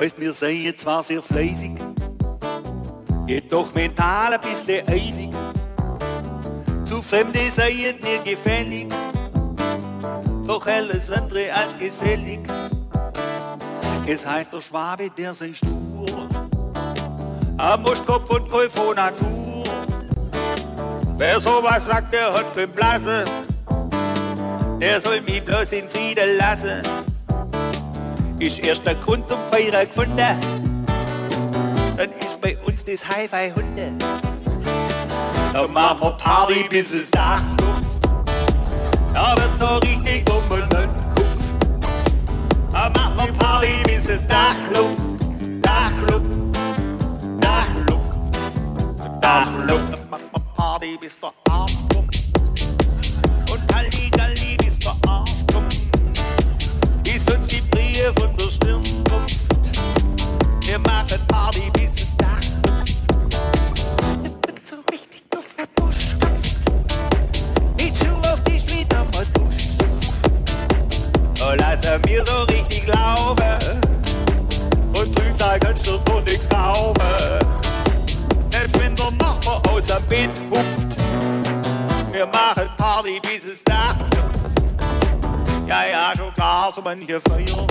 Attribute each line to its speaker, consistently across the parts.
Speaker 1: heißt, wir seien zwar sehr fleißig, jedoch mental ein bisschen eisig. Zu Fremde seien mir gefällig, doch alles andere als gesellig. Es heißt der Schwabe, der sei stur, am Muschkopf und Kohl von Natur. Wer sowas sagt, der hat kein Blasse, der soll mich bloß in Frieden lassen. Ist erst der Grund zum Feiern gefunden, dann ist bei uns das Hi-Fi-Hunde. Da machen wir Party, bis es Dach Da wird so richtig um und Kopf. Da machen wir Party, bis es Dach luft. Dach luft. Dach luft. Dach luft. Da machen wir Party, bis der man here for you.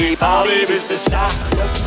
Speaker 1: Dann mach ich Party, bis es Dach